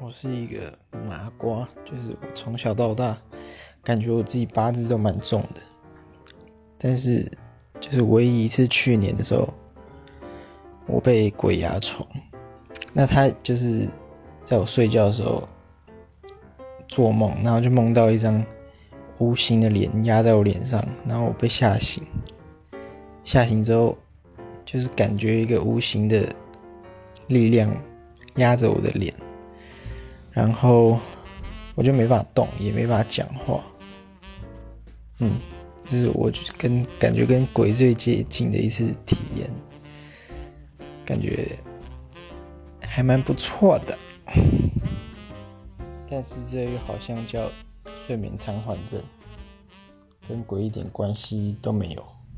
我是一个麻瓜，就是我从小到大，感觉我自己八字都蛮重的，但是就是唯一一次去年的时候，我被鬼压床，那他就是在我睡觉的时候做梦，然后就梦到一张无形的脸压在我脸上，然后我被吓醒，吓醒之后就是感觉一个无形的力量压着我的脸。然后我就没法动，也没法讲话。嗯，就是我跟感觉跟鬼最接近的一次体验，感觉还蛮不错的。但是这又好像叫睡眠瘫痪症，跟鬼一点关系都没有。